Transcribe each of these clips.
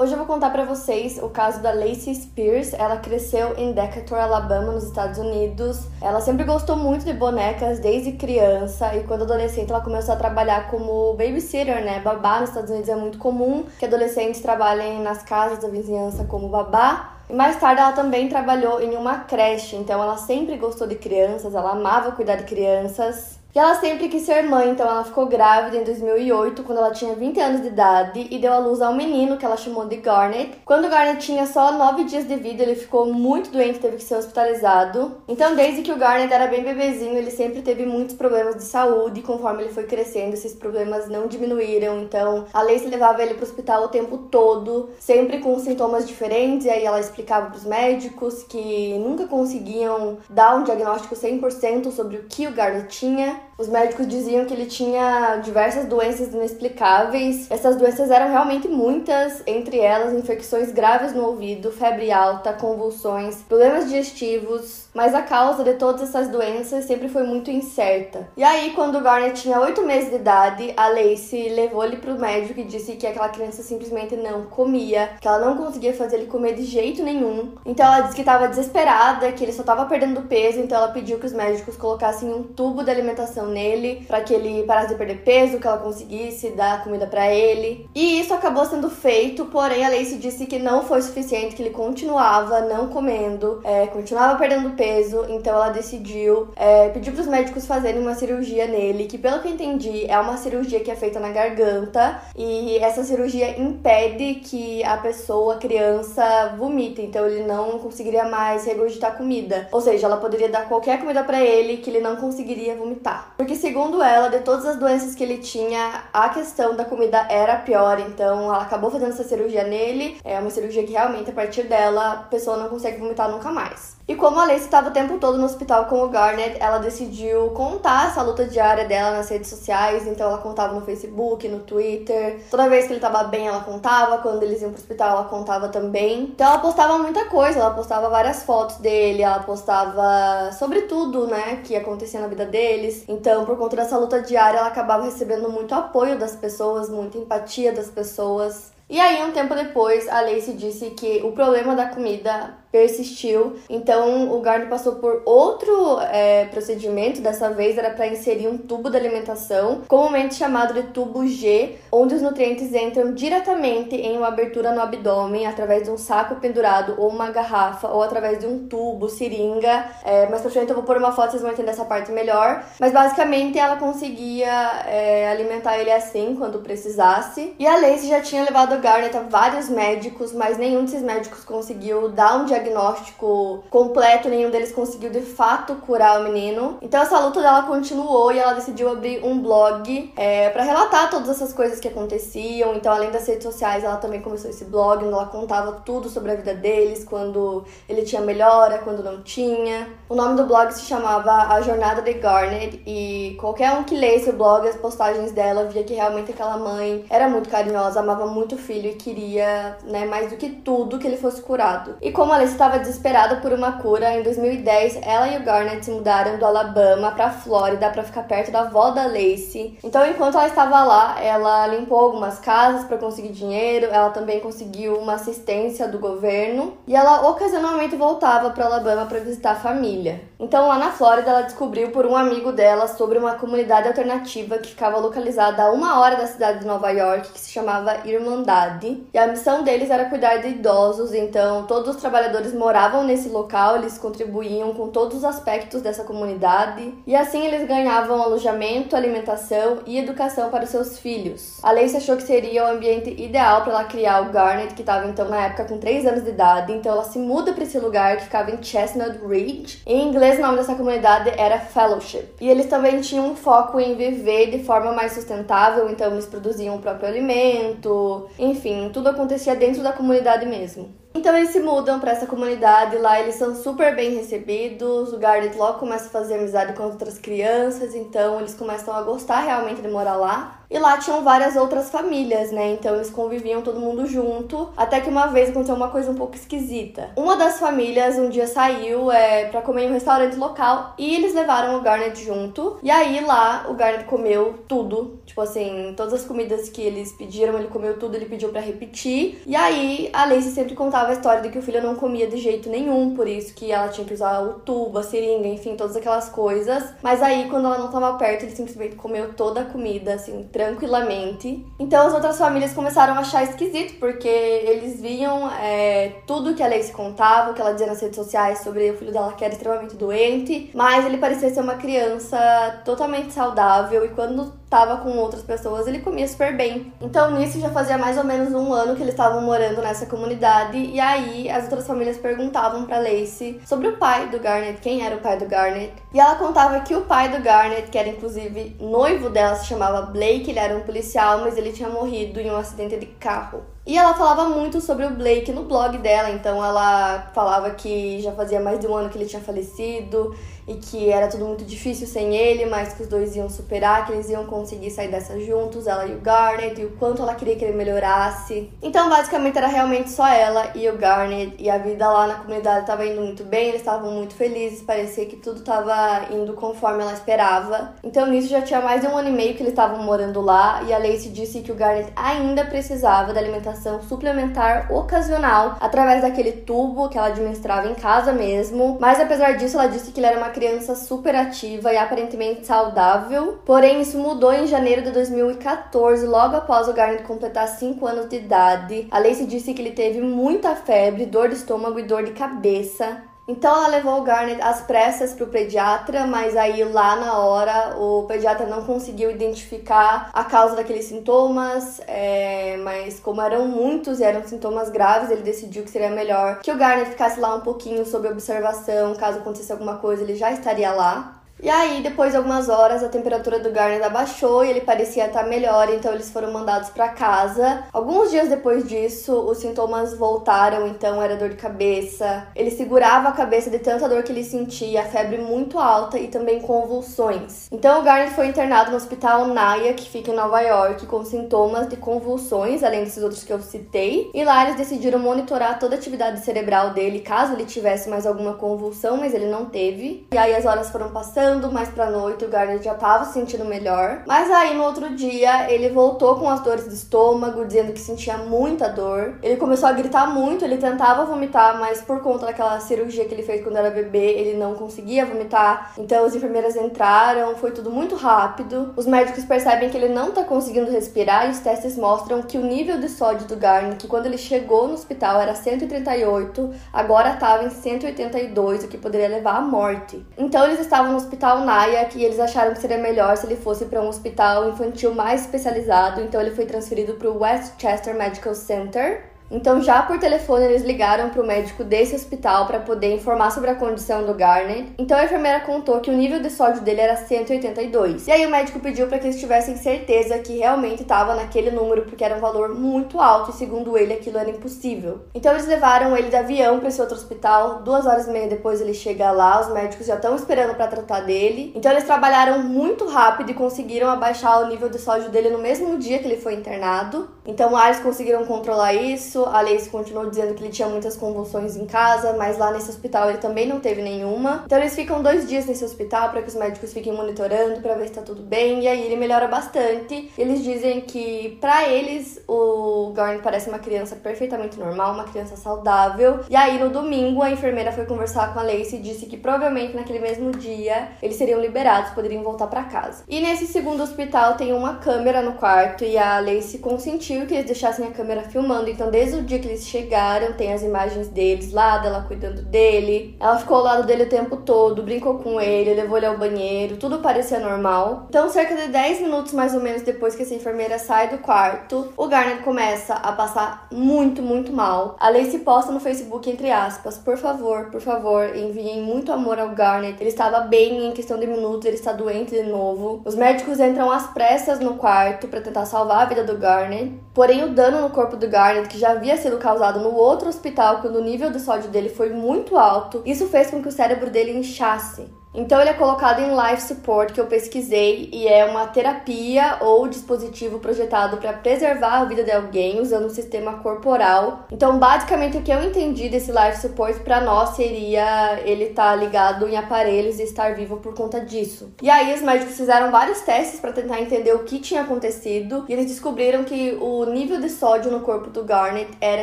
Hoje eu vou contar para vocês o caso da Lacey Spears. Ela cresceu em Decatur, Alabama, nos Estados Unidos. Ela sempre gostou muito de bonecas desde criança e quando adolescente ela começou a trabalhar como babysitter, né? Babá nos Estados Unidos é muito comum que adolescentes trabalhem nas casas da vizinhança como babá. E mais tarde ela também trabalhou em uma creche, então ela sempre gostou de crianças, ela amava cuidar de crianças. E ela sempre quis ser mãe, então ela ficou grávida em 2008, quando ela tinha 20 anos de idade, e deu à luz a um menino que ela chamou de Garnet. Quando Garnet tinha só 9 dias de vida, ele ficou muito doente e teve que ser hospitalizado. Então, desde que o Garnet era bem bebezinho, ele sempre teve muitos problemas de saúde, e conforme ele foi crescendo, esses problemas não diminuíram. Então, a Lacey levava ele para o hospital o tempo todo, sempre com sintomas diferentes, e aí ela explicava para os médicos que nunca conseguiam dar um diagnóstico 100% sobre o que o Garnet tinha. Os médicos diziam que ele tinha diversas doenças inexplicáveis. Essas doenças eram realmente muitas, entre elas infecções graves no ouvido, febre alta, convulsões, problemas digestivos, mas a causa de todas essas doenças sempre foi muito incerta. E aí, quando o Garnet tinha 8 meses de idade, a Lacey levou ele pro médico e disse que aquela criança simplesmente não comia, que ela não conseguia fazer ele comer de jeito nenhum. Então ela disse que estava desesperada, que ele só estava perdendo peso, então ela pediu que os médicos colocassem um tubo de alimentação nele para que ele parasse de perder peso, que ela conseguisse dar comida para ele. E isso acabou sendo feito, porém a Lacey disse que não foi suficiente, que ele continuava não comendo, é, continuava perdendo peso, então ela decidiu é, pedir para os médicos fazerem uma cirurgia nele, que pelo que eu entendi é uma cirurgia que é feita na garganta e essa cirurgia impede que a pessoa, a criança, vomite, então ele não conseguiria mais regurgitar comida. Ou seja, ela poderia dar qualquer comida para ele que ele não conseguiria vomitar. Porque segundo ela, de todas as doenças que ele tinha, a questão da comida era pior, então ela acabou fazendo essa cirurgia nele. É uma cirurgia que realmente a partir dela a pessoa não consegue vomitar nunca mais. E como a Lacey estava o tempo todo no hospital com o Garnet, ela decidiu contar essa luta diária dela nas redes sociais. Então ela contava no Facebook, no Twitter. Toda vez que ele estava bem, ela contava. Quando eles iam pro hospital, ela contava também. Então ela postava muita coisa. Ela postava várias fotos dele. Ela postava sobre tudo, né, que acontecia na vida deles. Então, por conta dessa luta diária, ela acabava recebendo muito apoio das pessoas, muita empatia das pessoas. E aí, um tempo depois, a Lacey disse que o problema da comida persistiu. Então o Gardner passou por outro é, procedimento, dessa vez era para inserir um tubo de alimentação, comumente chamado de tubo G, onde os nutrientes entram diretamente em uma abertura no abdômen através de um saco pendurado ou uma garrafa ou através de um tubo, seringa. É, mais pra frente eu vou pôr uma foto, vocês vão entender essa parte melhor. Mas basicamente ela conseguia é, alimentar ele assim quando precisasse. E a Lacey já tinha levado o Garnet a vários médicos, mas nenhum desses médicos conseguiu dar um diagnóstico diagnóstico completo, nenhum deles conseguiu de fato curar o menino. Então essa luta dela continuou e ela decidiu abrir um blog é, para relatar todas essas coisas que aconteciam. Então, além das redes sociais, ela também começou esse blog onde ela contava tudo sobre a vida deles, quando ele tinha melhora, quando não tinha. O nome do blog se chamava A Jornada de Garnet e qualquer um que lesse o blog, as postagens dela, via que realmente aquela mãe era muito carinhosa, amava muito o filho e queria, né, mais do que tudo que ele fosse curado. E como ela estava desesperada por uma cura, em 2010 ela e o Garnet se mudaram do Alabama para Flórida para ficar perto da avó da Lacey. Então, enquanto ela estava lá, ela limpou algumas casas para conseguir dinheiro, ela também conseguiu uma assistência do governo e ela ocasionalmente voltava para Alabama para visitar a família. Então, lá na Flórida, ela descobriu por um amigo dela sobre uma comunidade alternativa que ficava localizada a uma hora da cidade de Nova York, que se chamava Irmandade. E a missão deles era cuidar de idosos, então todos os trabalhadores moravam nesse local, eles contribuíam com todos os aspectos dessa comunidade e assim eles ganhavam alojamento, alimentação e educação para seus filhos. A Lacey achou que seria o ambiente ideal para ela criar o Garnet, que estava então na época com 3 anos de idade, então ela se muda para esse lugar que ficava em Chestnut Ridge. Em inglês o nome dessa comunidade era Fellowship. E eles também tinham um foco em viver de forma mais sustentável, então eles produziam o próprio alimento, enfim, tudo acontecia dentro da comunidade mesmo. Então eles se mudam para essa comunidade lá, eles são super bem recebidos. O Garnet logo começa a fazer amizade com outras crianças, então eles começam a gostar realmente de morar lá. E lá tinham várias outras famílias, né? Então eles conviviam todo mundo junto. Até que uma vez aconteceu uma coisa um pouco esquisita. Uma das famílias um dia saiu é, para comer em um restaurante local e eles levaram o Garnet junto. E aí lá o Garnet comeu tudo. Tipo assim, todas as comidas que eles pediram, ele comeu tudo, ele pediu para repetir. E aí a Lacey sempre contava a história de que o filho não comia de jeito nenhum, por isso que ela tinha que usar o tubo, a seringa, enfim, todas aquelas coisas. Mas aí quando ela não tava perto, ele simplesmente comeu toda a comida, assim, tranquilamente. Então as outras famílias começaram a achar esquisito, porque eles viam é, tudo que a Lacey contava, o que ela dizia nas redes sociais sobre o filho dela que era extremamente doente, mas ele parecia ser uma criança totalmente saudável e quando tava com outras pessoas, ele comia super bem. Então, nisso já fazia mais ou menos um ano que eles estavam morando nessa comunidade. E aí, as outras famílias perguntavam pra Lacey sobre o pai do Garnet, quem era o pai do Garnet. E ela contava que o pai do Garnet, que era inclusive noivo dela, se chamava Blake, ele era um policial, mas ele tinha morrido em um acidente de carro. E ela falava muito sobre o Blake no blog dela, então ela falava que já fazia mais de um ano que ele tinha falecido e que era tudo muito difícil sem ele, mas que os dois iam superar, que eles iam conseguir sair dessa juntos, ela e o Garnet, e o quanto ela queria que ele melhorasse. Então, basicamente, era realmente só ela e o Garnet, e a vida lá na comunidade estava indo muito bem, eles estavam muito felizes, parecia que tudo estava indo conforme ela esperava. Então, nisso já tinha mais de um ano e meio que eles estavam morando lá, e a Lacey disse que o Garnet ainda precisava da alimentação suplementar ocasional através daquele tubo que ela administrava em casa mesmo. Mas apesar disso, ela disse que ele era uma criança super ativa e aparentemente saudável. Porém, isso mudou em janeiro de 2014, logo após o Garnet completar 5 anos de idade. A Lacey disse que ele teve muita febre, dor de estômago e dor de cabeça. Então ela levou o Garnet às pressas para o pediatra, mas aí lá na hora o pediatra não conseguiu identificar a causa daqueles sintomas, é, mas como eram muitos e eram sintomas graves, ele decidiu que seria melhor que o Garnet ficasse lá um pouquinho sob observação, caso acontecesse alguma coisa ele já estaria lá. E aí, depois de algumas horas, a temperatura do Garnet abaixou e ele parecia estar melhor, então eles foram mandados para casa. Alguns dias depois disso, os sintomas voltaram, então era dor de cabeça. Ele segurava a cabeça de tanta dor que ele sentia, febre muito alta e também convulsões. Então o Garnet foi internado no hospital Naya, que fica em Nova York, com sintomas de convulsões, além desses outros que eu citei. E lá eles decidiram monitorar toda a atividade cerebral dele, caso ele tivesse mais alguma convulsão, mas ele não teve. E aí as horas foram passando mais pra noite, o Garnet já tava se sentindo melhor. Mas aí no outro dia ele voltou com as dores de estômago, dizendo que sentia muita dor. Ele começou a gritar muito, ele tentava vomitar, mas por conta daquela cirurgia que ele fez quando era bebê, ele não conseguia vomitar. Então as enfermeiras entraram, foi tudo muito rápido. Os médicos percebem que ele não tá conseguindo respirar e os testes mostram que o nível de sódio do Garnet, que quando ele chegou no hospital era 138, agora tava em 182, o que poderia levar à morte. Então eles estavam no hospital hospital Nyack e eles acharam que seria melhor se ele fosse para um hospital infantil mais especializado, então ele foi transferido para o Westchester Medical Center, então, já por telefone, eles ligaram para o médico desse hospital para poder informar sobre a condição do Garnet. Então, a enfermeira contou que o nível de sódio dele era 182. E aí, o médico pediu para que eles tivessem certeza que realmente estava naquele número, porque era um valor muito alto e, segundo ele, aquilo era impossível. Então, eles levaram ele de avião para esse outro hospital. Duas horas e meia depois ele chega lá, os médicos já estão esperando para tratar dele. Então, eles trabalharam muito rápido e conseguiram abaixar o nível de sódio dele no mesmo dia que ele foi internado. Então, eles conseguiram controlar isso. A Lace continuou dizendo que ele tinha muitas convulsões em casa, mas lá nesse hospital ele também não teve nenhuma. Então eles ficam dois dias nesse hospital para que os médicos fiquem monitorando para ver se tá tudo bem. E aí ele melhora bastante. Eles dizem que para eles o Garn parece uma criança perfeitamente normal, uma criança saudável. E aí no domingo a enfermeira foi conversar com a Lace e disse que provavelmente naquele mesmo dia eles seriam liberados, poderiam voltar para casa. E nesse segundo hospital tem uma câmera no quarto e a Lace consentiu que eles deixassem a câmera filmando. Então desde o dia que eles chegaram, tem as imagens deles lá, dela cuidando dele. Ela ficou ao lado dele o tempo todo, brincou com ele, levou ele ao banheiro, tudo parecia normal. Então, cerca de 10 minutos mais ou menos depois que essa enfermeira sai do quarto, o Garnet começa a passar muito, muito mal. A Lacey posta no Facebook, entre aspas, por favor, por favor, enviem muito amor ao Garnet. Ele estava bem em questão de minutos, ele está doente de novo. Os médicos entram às pressas no quarto para tentar salvar a vida do Garnet. Porém, o dano no corpo do Garnet, que já havia sido causado no outro hospital quando o nível de sódio dele foi muito alto, isso fez com que o cérebro dele inchasse. Então ele é colocado em life support, que eu pesquisei, e é uma terapia ou dispositivo projetado para preservar a vida de alguém usando um sistema corporal. Então, basicamente o que eu entendi desse life support para nós seria ele estar tá ligado em aparelhos e estar vivo por conta disso. E aí os médicos fizeram vários testes para tentar entender o que tinha acontecido, e eles descobriram que o nível de sódio no corpo do Garnet era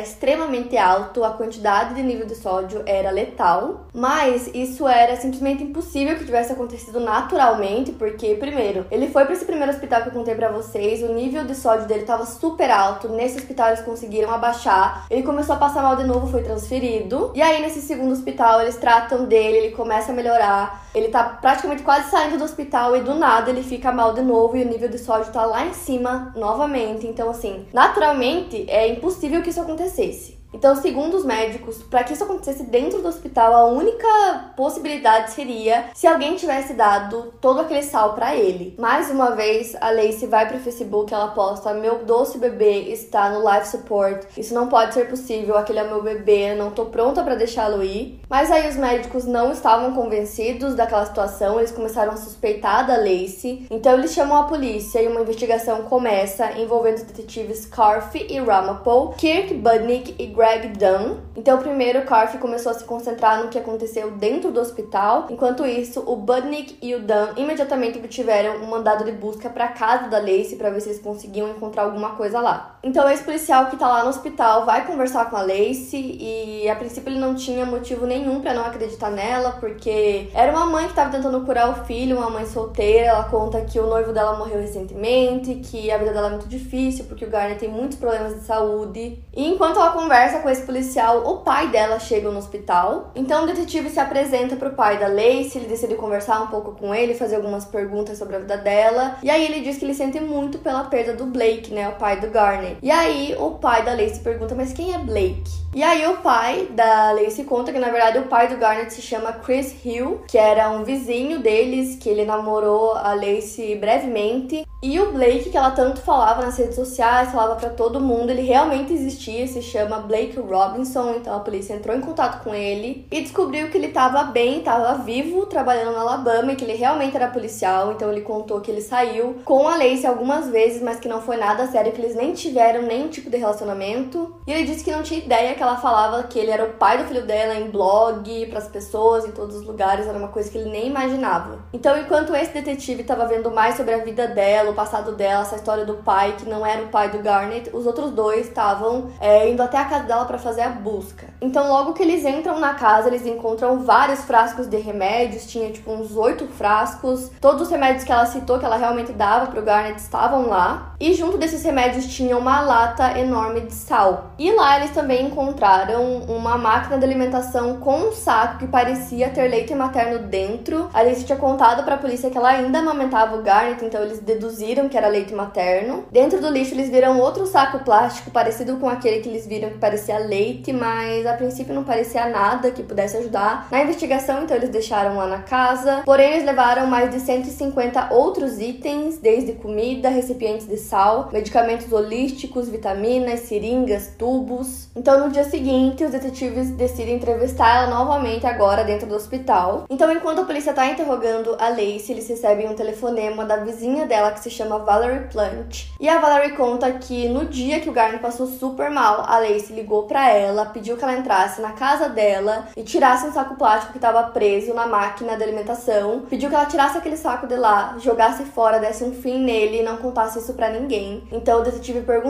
extremamente alto, a quantidade de nível de sódio era letal, mas isso era simplesmente impossível possível que tivesse acontecido naturalmente, porque, primeiro, ele foi para esse primeiro hospital que eu contei para vocês, o nível de sódio dele tava super alto, nesse hospital eles conseguiram abaixar, ele começou a passar mal de novo, foi transferido, e aí nesse segundo hospital eles tratam dele, ele começa a melhorar, ele tá praticamente quase saindo do hospital e do nada ele fica mal de novo e o nível de sódio tá lá em cima novamente, então assim, naturalmente é impossível que isso acontecesse. Então, segundo os médicos, para que isso acontecesse dentro do hospital, a única possibilidade seria se alguém tivesse dado todo aquele sal para ele. Mais uma vez, a Lacey vai pro Facebook, ela posta: "Meu doce bebê está no life support. Isso não pode ser possível, aquele é meu bebê, não tô pronta para deixá-lo ir". Mas aí os médicos não estavam convencidos daquela situação, eles começaram a suspeitar da Lacey. Então eles chamam a polícia e uma investigação começa envolvendo os detetives Carf e Ramapol, Kirk Budnick e Greg Dunn. Então, primeiro, Carf começou a se concentrar no que aconteceu dentro do hospital. Enquanto isso, o Budnick e o Dunn imediatamente obtiveram um mandado de busca para casa da Lacey para ver se eles conseguiam encontrar alguma coisa lá. Então, esse policial que tá lá no hospital vai conversar com a Lacey e a princípio ele não tinha motivo nenhum para não acreditar nela, porque era uma mãe que estava tentando curar o filho, uma mãe solteira. Ela conta que o noivo dela morreu recentemente, que a vida dela é muito difícil porque o Garner tem muitos problemas de saúde. E enquanto ela conversa conversa com esse policial, o pai dela chega no hospital. Então o detetive se apresenta pro pai da Lacey, ele decide conversar um pouco com ele, fazer algumas perguntas sobre a vida dela. E aí ele diz que ele sente muito pela perda do Blake, né, o pai do Garner. E aí o pai da Lacey pergunta: "Mas quem é Blake?" E aí o pai da Lacey conta que na verdade o pai do Garnet se chama Chris Hill, que era um vizinho deles, que ele namorou a Lacey brevemente. E o Blake, que ela tanto falava nas redes sociais, falava para todo mundo, ele realmente existia, se chama Blake Robinson, então a polícia entrou em contato com ele e descobriu que ele estava bem, estava vivo, trabalhando na Alabama e que ele realmente era policial, então ele contou que ele saiu com a Lacey algumas vezes, mas que não foi nada sério, que eles nem tiveram nenhum tipo de relacionamento. E ele disse que não tinha ideia que ela falava que ele era o pai do filho dela em blog, para as pessoas, em todos os lugares, era uma coisa que ele nem imaginava. Então, enquanto esse detetive estava vendo mais sobre a vida dela, o passado dela, essa história do pai que não era o pai do Garnet, os outros dois estavam é, indo até a casa dela para fazer a busca. Então, logo que eles entram na casa, eles encontram vários frascos de remédios, tinha tipo uns oito frascos. Todos os remédios que ela citou que ela realmente dava pro Garnet estavam lá. E junto desses remédios tinha uma lata enorme de sal. E lá eles também encontraram uma máquina de alimentação com um saco que parecia ter leite materno dentro. A Alice tinha contado para a polícia que ela ainda amamentava o Garnet, então eles deduziram que era leite materno. Dentro do lixo eles viram outro saco plástico parecido com aquele que eles viram que parecia leite, mas a princípio não parecia nada que pudesse ajudar na investigação, então eles deixaram lá na casa. Porém, eles levaram mais de 150 outros itens, desde comida, recipientes de sal, medicamentos holísticos, vitaminas, seringas, tubos. Então, no dia seguinte, os detetives decidem entrevistar ela novamente agora dentro do hospital. Então, enquanto a polícia está interrogando a Lacey, eles recebem um telefonema da vizinha dela que se chama Valerie Plant. E a Valerie conta que no dia que o Garner passou super mal, a Lacey ligou para ela, pediu que ela entrasse na casa dela e tirasse um saco plástico que estava preso na máquina de alimentação. Pediu que ela tirasse aquele saco de lá, jogasse fora, desse um fim nele e não contasse isso para ninguém. Então o detetive perguntou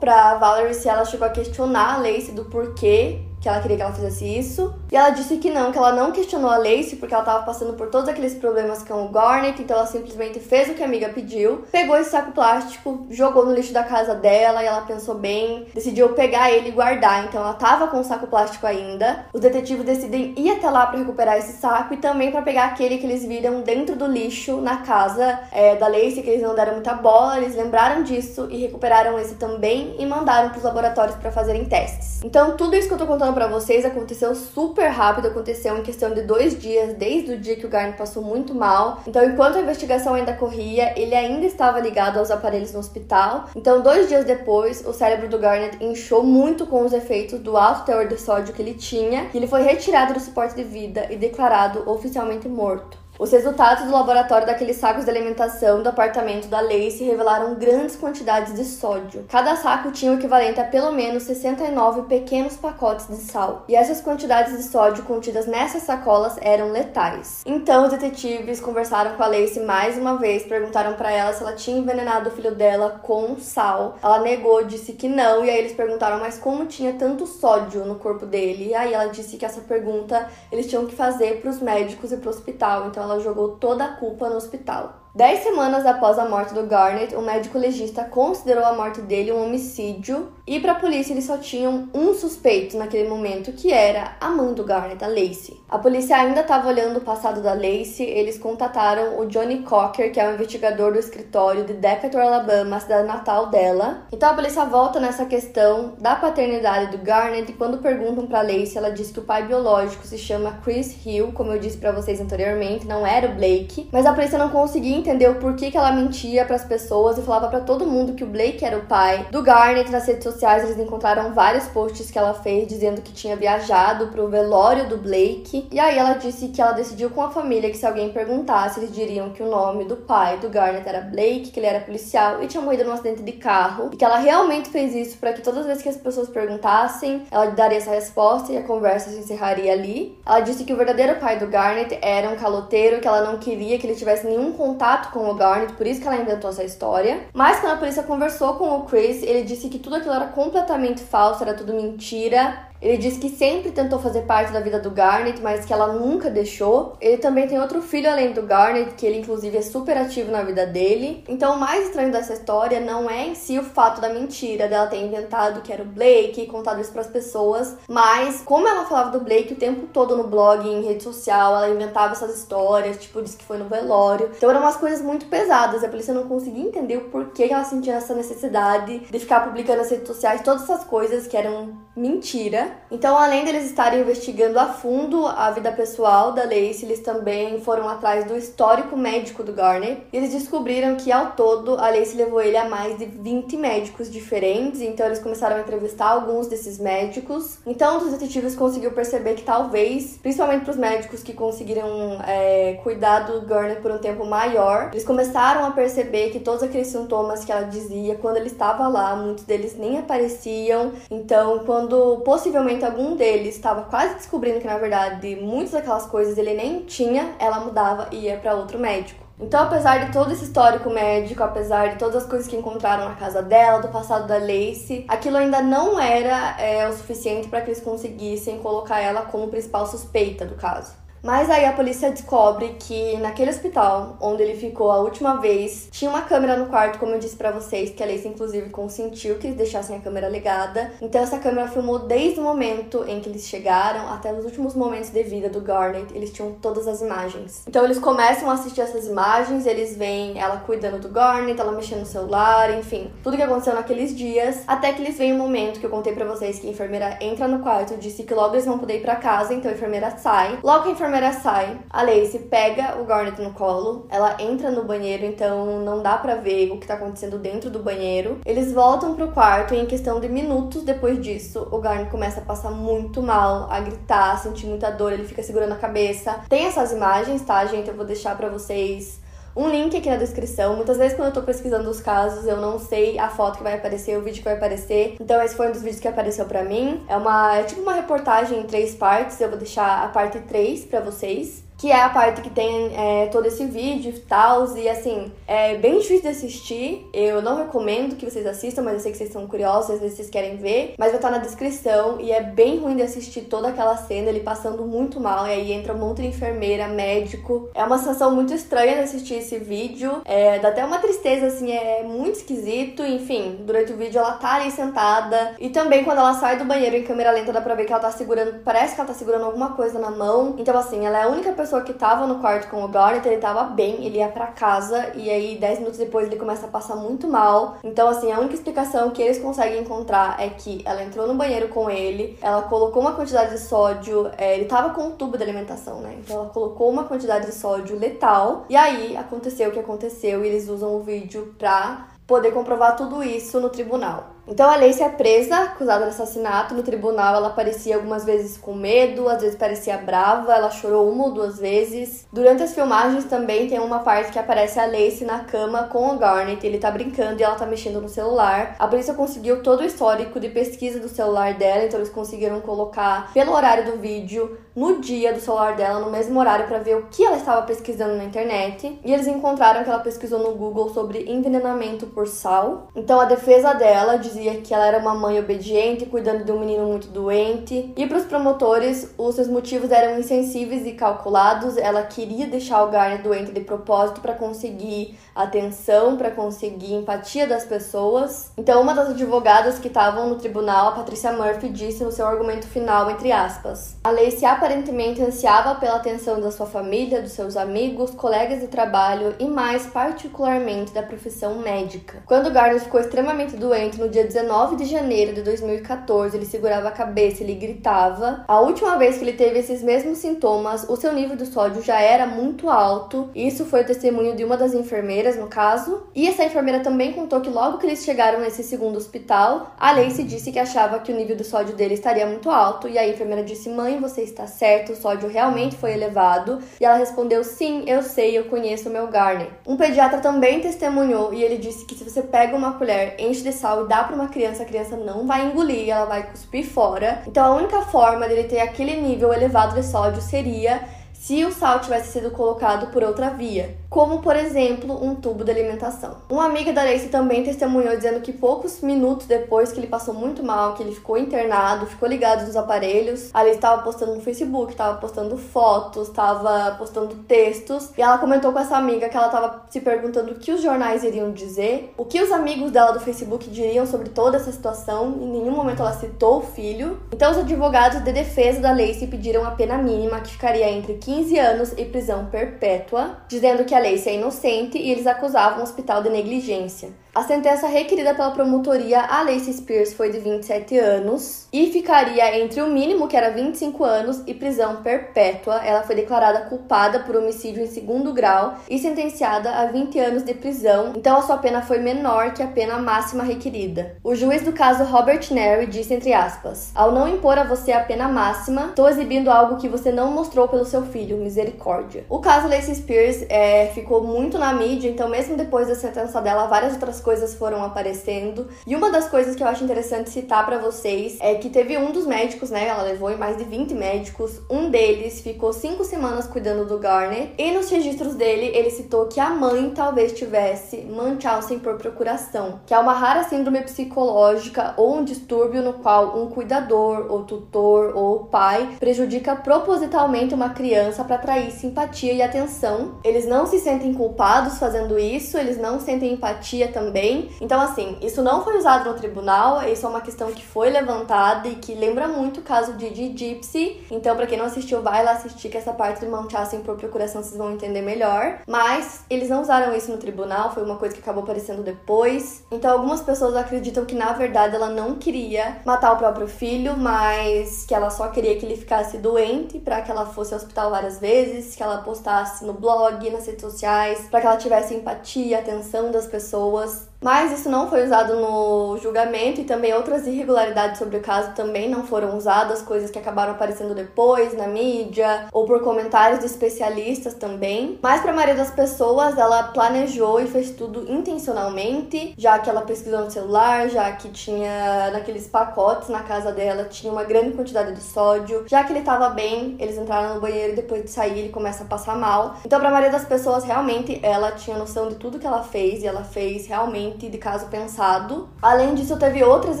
pra Valerie se ela chegou a questionar a Lacey do porquê que ela queria que ela fizesse isso. E ela disse que não, que ela não questionou a Lacey porque ela tava passando por todos aqueles problemas com o Garnet, então ela simplesmente fez o que a amiga pediu, pegou esse saco plástico, jogou no lixo da casa dela e ela pensou bem, decidiu pegar ele e guardar. Então ela tava com o saco plástico ainda. Os detetives decidem ir até lá para recuperar esse saco e também para pegar aquele que eles viram dentro do lixo na casa é, da Lacey, que eles não deram muita bola, eles lembraram disso e recuperaram esse também e mandaram para os laboratórios para fazerem testes. Então tudo isso que eu tô contando falando para vocês aconteceu super rápido, aconteceu em questão de dois dias, desde o dia que o Garnet passou muito mal. Então, enquanto a investigação ainda corria, ele ainda estava ligado aos aparelhos no hospital. Então, dois dias depois, o cérebro do Garnet inchou muito com os efeitos do alto teor de sódio que ele tinha, e ele foi retirado do suporte de vida e declarado oficialmente morto. Os resultados do laboratório daqueles sacos de alimentação do apartamento da Lacey revelaram grandes quantidades de sódio. Cada saco tinha o equivalente a pelo menos 69 pequenos pacotes de sal, e essas quantidades de sódio contidas nessas sacolas eram letais. Então, os detetives conversaram com a Lacey mais uma vez, perguntaram para ela se ela tinha envenenado o filho dela com sal. Ela negou, disse que não, e aí eles perguntaram, mas como tinha tanto sódio no corpo dele? E aí ela disse que essa pergunta eles tinham que fazer para os médicos e para o hospital, então ela ela jogou toda a culpa no hospital. Dez semanas após a morte do Garnet, o médico legista considerou a morte dele um homicídio e para a polícia eles só tinham um suspeito naquele momento, que era a mãe do Garnet, a Lacey. A polícia ainda estava olhando o passado da Lacey, eles contataram o Johnny Cocker, que é o investigador do escritório de Decatur, Alabama, a cidade natal dela. Então a polícia volta nessa questão da paternidade do Garnet e quando perguntam para Lacey, ela diz que o pai biológico se chama Chris Hill, como eu disse para vocês anteriormente, não era o Blake, mas a polícia não conseguia entender o porquê que ela mentia para as pessoas e falava para todo mundo que o Blake era o pai. Do Garnet nas redes sociais eles encontraram vários posts que ela fez dizendo que tinha viajado pro velório do Blake. E aí ela disse que ela decidiu com a família que se alguém perguntasse, eles diriam que o nome do pai do Garnet era Blake, que ele era policial e tinha morrido num acidente de carro. E que ela realmente fez isso para que todas as vezes que as pessoas perguntassem, ela daria essa resposta e a conversa se encerraria ali. Ela disse que o verdadeiro pai do Garnet era um caloteiro, que ela não queria que ele tivesse nenhum contato contato com o Garnet, por isso que ela inventou essa história. Mas quando a polícia conversou com o Chris, ele disse que tudo aquilo era completamente falso, era tudo mentira. Ele diz que sempre tentou fazer parte da vida do Garnet, mas que ela nunca deixou. Ele também tem outro filho além do Garnet, que ele inclusive é super ativo na vida dele. Então o mais estranho dessa história não é em si o fato da mentira, dela ter inventado que era o Blake e contado isso para as pessoas, mas como ela falava do Blake o tempo todo no blog, em rede social, ela inventava essas histórias, tipo, disse que foi no velório. Então eram umas coisas muito pesadas. A polícia não conseguia entender o porquê ela sentia essa necessidade de ficar publicando nas redes sociais todas essas coisas que eram mentira. Então, além deles estarem investigando a fundo a vida pessoal da Lacey, eles também foram atrás do histórico médico do Garner. E eles descobriram que, ao todo, a Lacey levou ele a mais de 20 médicos diferentes. Então, eles começaram a entrevistar alguns desses médicos. Então, os detetives conseguiram perceber que talvez, principalmente para os médicos que conseguiram é, cuidar do Garner por um tempo maior, eles começaram a perceber que todos aqueles sintomas que ela dizia quando ele estava lá, muitos deles nem apareciam. Então, quando possivelmente algum deles estava quase descobrindo que na verdade muitas daquelas coisas ele nem tinha, ela mudava e ia para outro médico. Então, apesar de todo esse histórico médico, apesar de todas as coisas que encontraram na casa dela, do passado da Lacey, aquilo ainda não era é, o suficiente para que eles conseguissem colocar ela como principal suspeita do caso. Mas aí a polícia descobre que naquele hospital onde ele ficou a última vez, tinha uma câmera no quarto, como eu disse para vocês, que a Lacey inclusive consentiu que eles deixassem a câmera ligada. Então essa câmera filmou desde o momento em que eles chegaram até os últimos momentos de vida do Garnet. Eles tinham todas as imagens. Então eles começam a assistir essas imagens, eles veem ela cuidando do Garnet, ela mexendo no celular, enfim, tudo que aconteceu naqueles dias, até que eles veem o um momento que eu contei para vocês que a enfermeira entra no quarto, disse que logo eles vão poder ir para casa, então a enfermeira sai. Logo a enfermeira enfermeira sai, a Lacey pega o Garnet no colo, ela entra no banheiro, então não dá para ver o que tá acontecendo dentro do banheiro. Eles voltam pro quarto e em questão de minutos depois disso, o Garnet começa a passar muito mal, a gritar, a sentir muita dor, ele fica segurando a cabeça. Tem essas imagens, tá, gente? Eu vou deixar para vocês um link aqui na descrição. Muitas vezes quando eu tô pesquisando os casos, eu não sei a foto que vai aparecer, o vídeo que vai aparecer. Então esse foi um dos vídeos que apareceu pra mim. É uma é tipo uma reportagem em três partes. Eu vou deixar a parte 3 pra vocês que é a parte que tem é, todo esse vídeo e tal. E assim, é bem difícil de assistir. Eu não recomendo que vocês assistam, mas eu sei que vocês estão curiosos, às vezes vocês querem ver. Mas vai estar na descrição. E é bem ruim de assistir toda aquela cena, ele passando muito mal. E aí entra um monte de enfermeira, médico. É uma sensação muito estranha de assistir esse vídeo. É, dá até uma tristeza, assim, é muito esquisito. Enfim, durante o vídeo ela tá ali sentada. E também quando ela sai do banheiro em câmera lenta, dá pra ver que ela tá segurando. Parece que ela tá segurando alguma coisa na mão. Então, assim, ela é a única pessoa pessoa que tava no quarto com o Garnet, ele tava bem, ele ia para casa e aí 10 minutos depois ele começa a passar muito mal. Então, assim, a única explicação que eles conseguem encontrar é que ela entrou no banheiro com ele, ela colocou uma quantidade de sódio, é, ele tava com um tubo de alimentação, né? Então ela colocou uma quantidade de sódio letal e aí aconteceu o que aconteceu e eles usam o vídeo pra poder comprovar tudo isso no tribunal. Então a Lacey é presa, acusada de assassinato. No tribunal ela aparecia algumas vezes com medo, às vezes parecia brava, ela chorou uma ou duas vezes. Durante as filmagens também tem uma parte que aparece a Lacey na cama com o Garnet, ele tá brincando e ela tá mexendo no celular. A polícia conseguiu todo o histórico de pesquisa do celular dela, então eles conseguiram colocar pelo horário do vídeo no dia do celular dela, no mesmo horário, para ver o que ela estava pesquisando na internet. E eles encontraram que ela pesquisou no Google sobre envenenamento por sal. Então a defesa dela dizia que ela era uma mãe obediente, cuidando de um menino muito doente. E para os promotores, os seus motivos eram insensíveis e calculados. Ela queria deixar o Garner doente de propósito para conseguir atenção, para conseguir empatia das pessoas. Então uma das advogadas que estavam no tribunal, a Patricia Murphy, disse no seu argumento final, entre aspas, a se aparentemente ansiava pela atenção da sua família, dos seus amigos, colegas de trabalho e mais particularmente da profissão médica. Quando Garner ficou extremamente doente no dia 19 de janeiro de 2014, ele segurava a cabeça, ele gritava. A última vez que ele teve esses mesmos sintomas, o seu nível de sódio já era muito alto. Isso foi o testemunho de uma das enfermeiras, no caso. E essa enfermeira também contou que logo que eles chegaram nesse segundo hospital, a Lacey disse que achava que o nível de sódio dele estaria muito alto. E a enfermeira disse: Mãe, você está certo, o sódio realmente foi elevado. E ela respondeu: Sim, eu sei, eu conheço o meu Garner. Um pediatra também testemunhou e ele disse que se você pega uma colher, enche de sal e dá para uma criança, a criança não vai engolir, ela vai cuspir fora. Então a única forma dele ter aquele nível elevado de sódio seria se o sal tivesse sido colocado por outra via, como por exemplo um tubo de alimentação. Uma amiga da Lacey também testemunhou dizendo que poucos minutos depois que ele passou muito mal, que ele ficou internado, ficou ligado nos aparelhos, ali estava postando no Facebook, estava postando fotos, estava postando textos, e ela comentou com essa amiga que ela estava se perguntando o que os jornais iriam dizer, o que os amigos dela do Facebook diriam sobre toda essa situação. Em nenhum momento ela citou o filho. Então os advogados de defesa da Lacey pediram a pena mínima que ficaria entre 15 15 anos e prisão perpétua, dizendo que a Lacey é inocente e eles acusavam o hospital de negligência. A sentença requerida pela promotoria a Lacey Spears foi de 27 anos e ficaria entre o mínimo, que era 25 anos, e prisão perpétua. Ela foi declarada culpada por homicídio em segundo grau e sentenciada a 20 anos de prisão, então a sua pena foi menor que a pena máxima requerida. O juiz do caso Robert Neri disse entre aspas: "Ao não impor a você a pena máxima, estou exibindo algo que você não mostrou pelo seu filho, misericórdia." O caso Lacey Spears é, ficou muito na mídia, então mesmo depois da sentença dela, várias outras coisas foram aparecendo. E uma das coisas que eu acho interessante citar para vocês é que teve um dos médicos, né? Ela levou em mais de 20 médicos. Um deles ficou cinco semanas cuidando do Garner. E nos registros dele, ele citou que a mãe talvez tivesse Munchausen por procuração, que é uma rara síndrome psicológica ou um distúrbio no qual um cuidador, ou tutor, ou pai prejudica propositalmente uma criança para atrair simpatia e atenção. Eles não se sentem culpados fazendo isso, eles não sentem empatia também também. Então, assim, isso não foi usado no tribunal, isso é uma questão que foi levantada e que lembra muito o caso de, Gypsy. Então, para quem não assistiu, vai lá assistir que essa parte do Munchausen por procuração vocês vão entender melhor. Mas eles não usaram isso no tribunal, foi uma coisa que acabou aparecendo depois. Então, algumas pessoas acreditam que na verdade ela não queria matar o próprio filho, mas que ela só queria que ele ficasse doente para que ela fosse ao hospital várias vezes, que ela postasse no blog, nas redes sociais, para que ela tivesse empatia, atenção das pessoas was mas isso não foi usado no julgamento e também outras irregularidades sobre o caso também não foram usadas, coisas que acabaram aparecendo depois na mídia ou por comentários de especialistas também. Mas para a maioria das pessoas, ela planejou e fez tudo intencionalmente, já que ela pesquisou no celular, já que tinha naqueles pacotes na casa dela tinha uma grande quantidade de sódio, já que ele estava bem, eles entraram no banheiro e depois de sair ele começa a passar mal. Então para a maioria das pessoas realmente ela tinha noção de tudo que ela fez e ela fez realmente realmente de caso pensado. Além disso, teve outras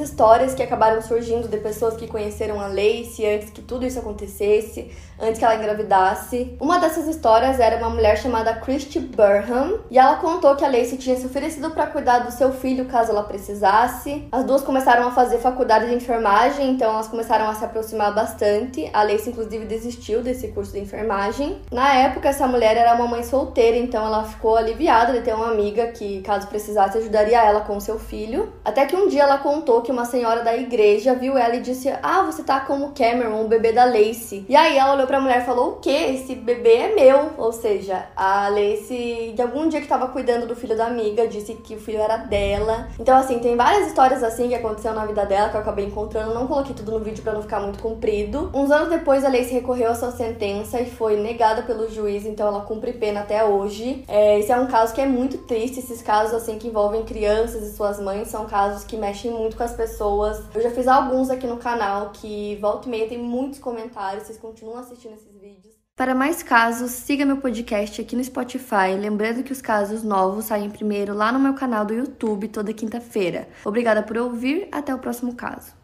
histórias que acabaram surgindo de pessoas que conheceram a Lacey antes que tudo isso acontecesse, antes que ela engravidasse. Uma dessas histórias era uma mulher chamada Christy Burham, e ela contou que a Lacey tinha se oferecido para cuidar do seu filho caso ela precisasse. As duas começaram a fazer faculdade de enfermagem, então elas começaram a se aproximar bastante. A Lacey, inclusive, desistiu desse curso de enfermagem. Na época, essa mulher era uma mãe solteira, então ela ficou aliviada de ter uma amiga que, caso precisasse, ajudaria ela com seu filho. Até que um dia ela contou que uma senhora da igreja viu ela e disse: Ah, você tá como Cameron, o bebê da Lacey. E aí ela olhou pra mulher e falou: O quê? Esse bebê é meu. Ou seja, a Lacey, de algum dia que tava cuidando do filho da amiga, disse que o filho era dela. Então, assim, tem várias histórias assim que aconteceu na vida dela que eu acabei encontrando. Não coloquei tudo no vídeo para não ficar muito comprido. Uns anos depois, a Lacey recorreu à sua sentença e foi negada pelo juiz, então ela cumpre pena até hoje. É, esse é um caso que é muito triste. Esses casos, assim, que envolvem crianças e suas mães, são casos que mexem muito com as pessoas. Eu já fiz alguns aqui no canal que volta e meia tem muitos comentários. Vocês continuam assistindo esses vídeos. Para mais casos, siga meu podcast aqui no Spotify. Lembrando que os casos novos saem primeiro lá no meu canal do YouTube toda quinta-feira. Obrigada por ouvir, até o próximo caso.